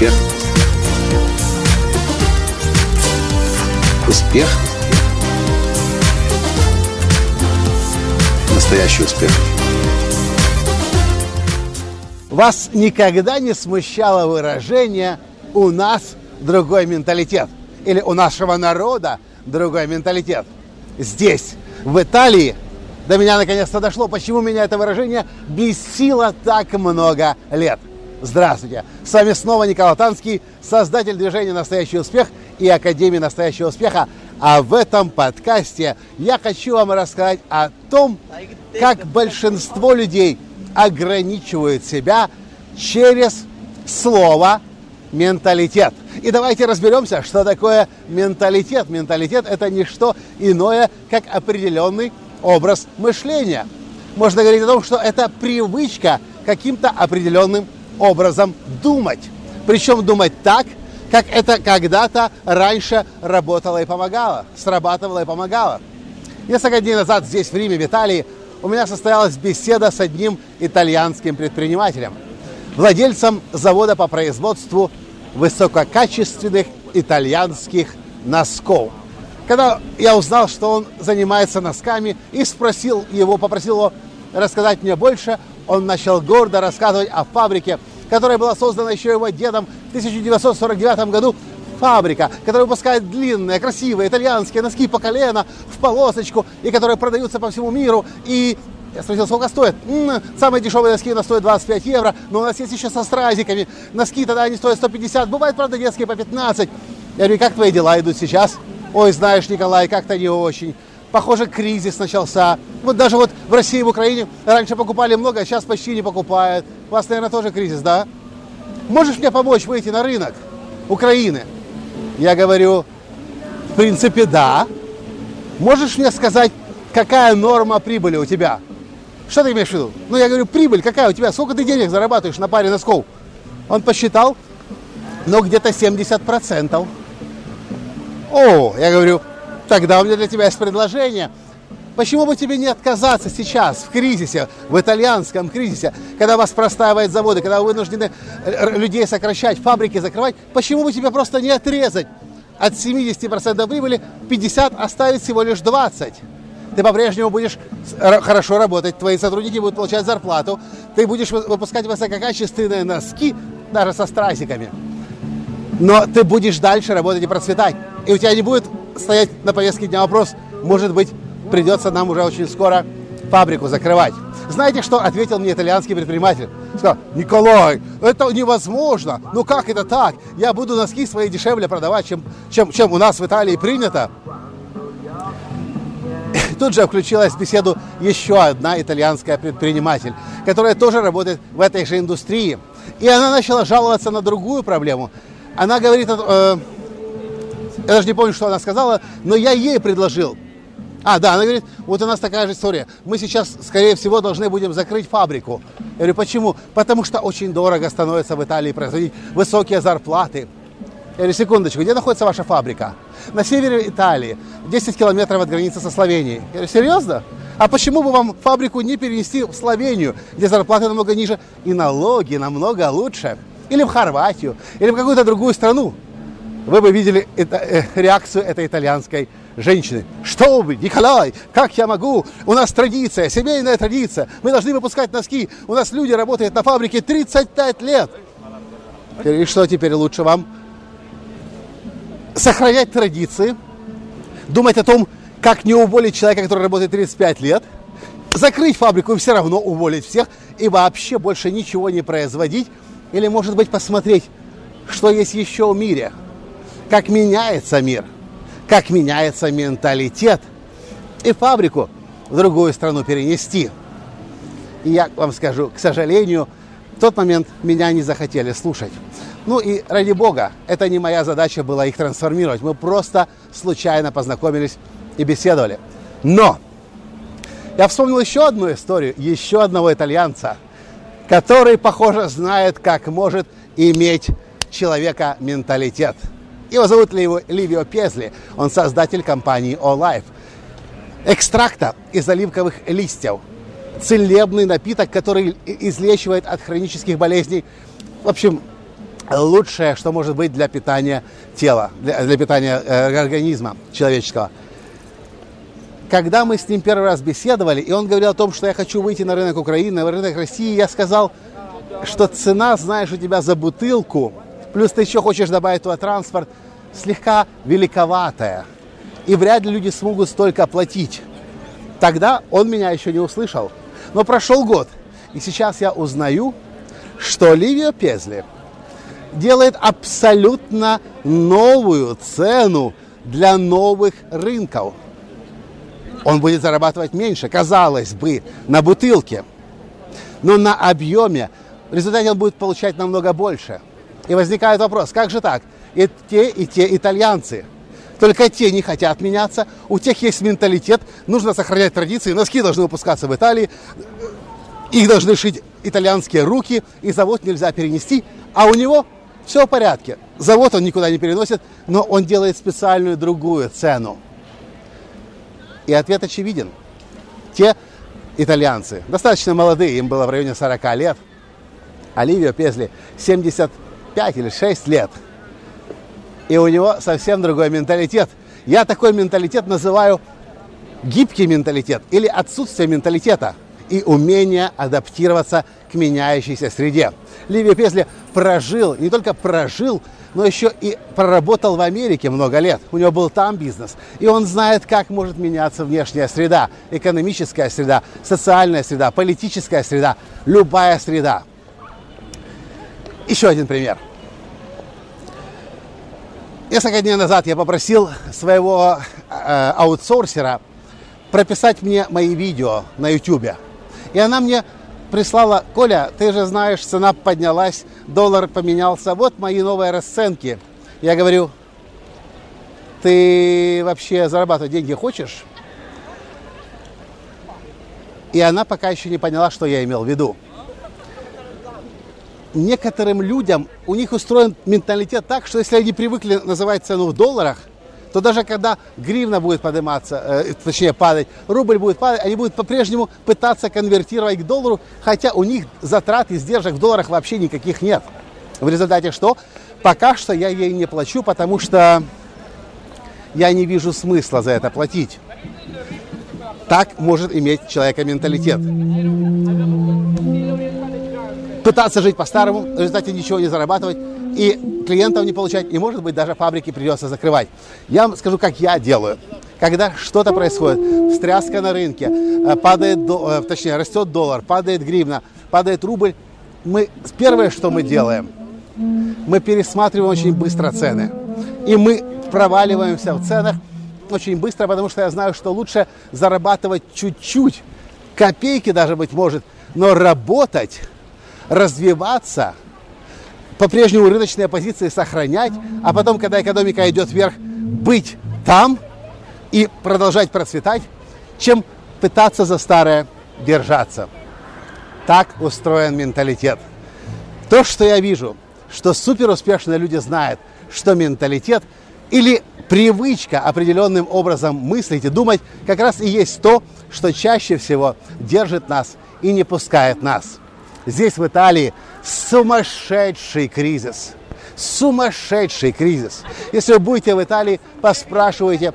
Успех. Успех. Настоящий успех. Вас никогда не смущало выражение «у нас другой менталитет» или «у нашего народа другой менталитет». Здесь, в Италии, до меня наконец-то дошло, почему меня это выражение бесило так много лет. Здравствуйте! С вами снова Николай Танский, создатель движения «Настоящий успех» и Академии «Настоящего успеха». А в этом подкасте я хочу вам рассказать о том, как большинство людей ограничивают себя через слово менталитет. И давайте разберемся, что такое менталитет. Менталитет – это не что иное, как определенный образ мышления. Можно говорить о том, что это привычка каким-то определенным образом думать. Причем думать так, как это когда-то раньше работало и помогало, срабатывало и помогало. Несколько дней назад здесь, в Риме, в Италии, у меня состоялась беседа с одним итальянским предпринимателем, владельцем завода по производству высококачественных итальянских носков. Когда я узнал, что он занимается носками, и спросил его, попросил его рассказать мне больше, он начал гордо рассказывать о фабрике, которая была создана еще его дедом в 1949 году. Фабрика, которая выпускает длинные, красивые итальянские носки по колено, в полосочку, и которые продаются по всему миру. И я спросил, сколько стоит? М-м, самые дешевые носки у нас стоят 25 евро, но у нас есть еще со стразиками. Носки тогда они стоят 150, бывает, правда, детские по 15. Я говорю, как твои дела идут сейчас? Ой, знаешь, Николай, как-то не очень. Похоже, кризис начался. Вот даже вот в России, в Украине раньше покупали много, а сейчас почти не покупают. У вас, наверное, тоже кризис, да? Можешь мне помочь выйти на рынок Украины? Я говорю, в принципе, да. Можешь мне сказать, какая норма прибыли у тебя? Что ты имеешь в виду? Ну, я говорю, прибыль какая у тебя? Сколько ты денег зарабатываешь на паре носков? Он посчитал, ну, где-то 70%. О, я говорю, тогда у меня для тебя есть предложение. Почему бы тебе не отказаться сейчас, в кризисе, в итальянском кризисе, когда вас простаивают заводы, когда вы вынуждены людей сокращать, фабрики закрывать, почему бы тебе просто не отрезать от 70% прибыли, 50 оставить всего лишь 20? Ты по-прежнему будешь хорошо работать, твои сотрудники будут получать зарплату, ты будешь выпускать высококачественные носки, даже со страсиками. Но ты будешь дальше работать и процветать. И у тебя не будет стоять на повестке дня вопрос, может быть, придется нам уже очень скоро фабрику закрывать. Знаете, что ответил мне итальянский предприниматель? Сказал, Николай, это невозможно. Ну как это так? Я буду носки свои дешевле продавать, чем, чем, чем у нас в Италии принято. Тут же включилась в беседу еще одна итальянская предприниматель, которая тоже работает в этой же индустрии. И она начала жаловаться на другую проблему. Она говорит, э, я даже не помню, что она сказала, но я ей предложил. А, да, она говорит, вот у нас такая же история. Мы сейчас, скорее всего, должны будем закрыть фабрику. Я говорю, почему? Потому что очень дорого становится в Италии производить высокие зарплаты. Я говорю, секундочку, где находится ваша фабрика? На севере Италии, 10 километров от границы со Словенией. Я говорю, серьезно? А почему бы вам фабрику не перенести в Словению, где зарплаты намного ниже и налоги намного лучше? Или в Хорватию, или в какую-то другую страну? Вы бы видели это, э, реакцию этой итальянской женщины. Что вы, Николай, как я могу? У нас традиция, семейная традиция. Мы должны выпускать носки. У нас люди работают на фабрике 35 лет. И что теперь лучше вам? Сохранять традиции, думать о том, как не уволить человека, который работает 35 лет, закрыть фабрику и все равно уволить всех, и вообще больше ничего не производить, или, может быть, посмотреть, что есть еще в мире, как меняется мир – как меняется менталитет, и фабрику в другую страну перенести. И я вам скажу, к сожалению, в тот момент меня не захотели слушать. Ну и ради бога, это не моя задача была их трансформировать. Мы просто случайно познакомились и беседовали. Но я вспомнил еще одну историю, еще одного итальянца, который, похоже, знает, как может иметь человека менталитет – его зовут Ливио Пезли. Он создатель компании Olife. Экстракта из оливковых листьев. Целебный напиток, который излечивает от хронических болезней. В общем, лучшее, что может быть для питания тела, для, для питания э, организма человеческого. Когда мы с ним первый раз беседовали, и он говорил о том, что я хочу выйти на рынок Украины, на рынок России, я сказал, что цена, знаешь, у тебя за бутылку, плюс ты еще хочешь добавить туда транспорт, слегка великоватая. И вряд ли люди смогут столько оплатить. Тогда он меня еще не услышал. Но прошел год, и сейчас я узнаю, что Ливио Пезли делает абсолютно новую цену для новых рынков. Он будет зарабатывать меньше, казалось бы, на бутылке. Но на объеме в результате он будет получать намного больше. И возникает вопрос, как же так? И те, и те итальянцы. Только те не хотят меняться, у тех есть менталитет, нужно сохранять традиции, носки должны выпускаться в Италии, их должны шить итальянские руки, и завод нельзя перенести, а у него все в порядке. Завод он никуда не переносит, но он делает специальную другую цену. И ответ очевиден. Те итальянцы, достаточно молодые, им было в районе 40 лет, Оливио Пезли 75 или 6 лет. И у него совсем другой менталитет. Я такой менталитет называю гибкий менталитет или отсутствие менталитета и умение адаптироваться к меняющейся среде. Ливия Песли прожил, не только прожил, но еще и проработал в Америке много лет. У него был там бизнес. И он знает, как может меняться внешняя среда, экономическая среда, социальная среда, политическая среда, любая среда. Еще один пример. Несколько дней назад я попросил своего э, аутсорсера прописать мне мои видео на YouTube. И она мне прислала, Коля, ты же знаешь, цена поднялась, доллар поменялся, вот мои новые расценки. Я говорю, ты вообще зарабатывать деньги хочешь? И она пока еще не поняла, что я имел в виду. Некоторым людям, у них устроен менталитет так, что если они привыкли называть цену в долларах, то даже когда гривна будет подниматься, э, точнее падать, рубль будет падать, они будут по-прежнему пытаться конвертировать к доллару, хотя у них затрат и издержек в долларах вообще никаких нет. В результате что? Пока что я ей не плачу, потому что я не вижу смысла за это платить. Так может иметь человека менталитет. Пытаться жить по-старому, в результате ничего не зарабатывать, и клиентов не получать, и, может быть, даже фабрики придется закрывать. Я вам скажу, как я делаю. Когда что-то происходит, встряска на рынке, э, падает, э, точнее, растет доллар, падает гривна, падает рубль, мы, первое, что мы делаем, мы пересматриваем очень быстро цены. И мы проваливаемся в ценах очень быстро, потому что я знаю, что лучше зарабатывать чуть-чуть, копейки даже, быть может, но работать, развиваться – по-прежнему рыночные позиции сохранять, а потом, когда экономика идет вверх, быть там и продолжать процветать, чем пытаться за старое держаться. Так устроен менталитет. То, что я вижу, что суперуспешные люди знают, что менталитет или привычка определенным образом мыслить и думать как раз и есть то, что чаще всего держит нас и не пускает нас. Здесь, в Италии, сумасшедший кризис. Сумасшедший кризис. Если вы будете в Италии, поспрашивайте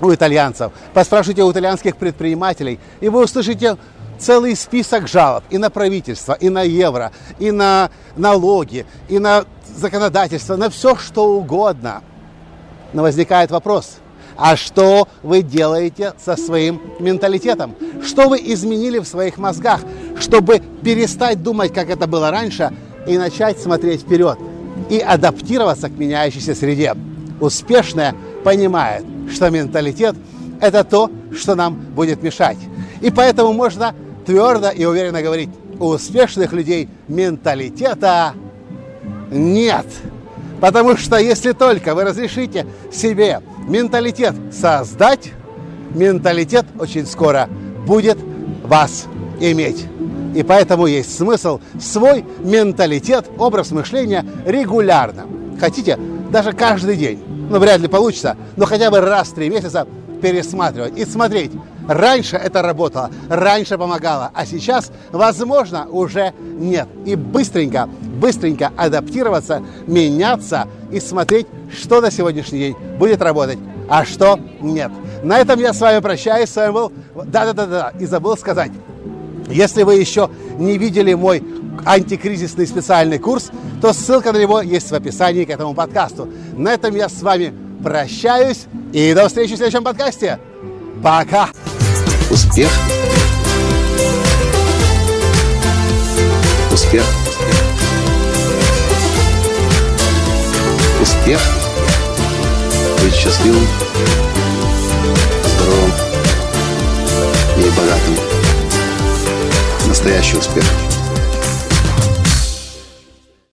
у итальянцев, поспрашивайте у итальянских предпринимателей, и вы услышите целый список жалоб и на правительство, и на евро, и на налоги, и на законодательство, на все что угодно. Но возникает вопрос – а что вы делаете со своим менталитетом? Что вы изменили в своих мозгах, чтобы перестать думать, как это было раньше, и начать смотреть вперед и адаптироваться к меняющейся среде? Успешная понимает, что менталитет – это то, что нам будет мешать. И поэтому можно твердо и уверенно говорить, у успешных людей менталитета нет. Потому что если только вы разрешите себе менталитет создать, менталитет очень скоро будет вас иметь. И поэтому есть смысл свой менталитет, образ мышления регулярно. Хотите, даже каждый день. Ну, вряд ли получится, но хотя бы раз в три месяца пересматривать и смотреть, Раньше это работало, раньше помогало, а сейчас, возможно, уже нет. И быстренько, быстренько адаптироваться, меняться и смотреть, что на сегодняшний день будет работать, а что нет. На этом я с вами прощаюсь. С вами был... Да-да-да-да. И забыл сказать. Если вы еще не видели мой антикризисный специальный курс, то ссылка на него есть в описании к этому подкасту. На этом я с вами прощаюсь и до встречи в следующем подкасте. Пока! Успех! Успех! Успех! Быть счастливым, здоровым и богатым. Настоящий успех!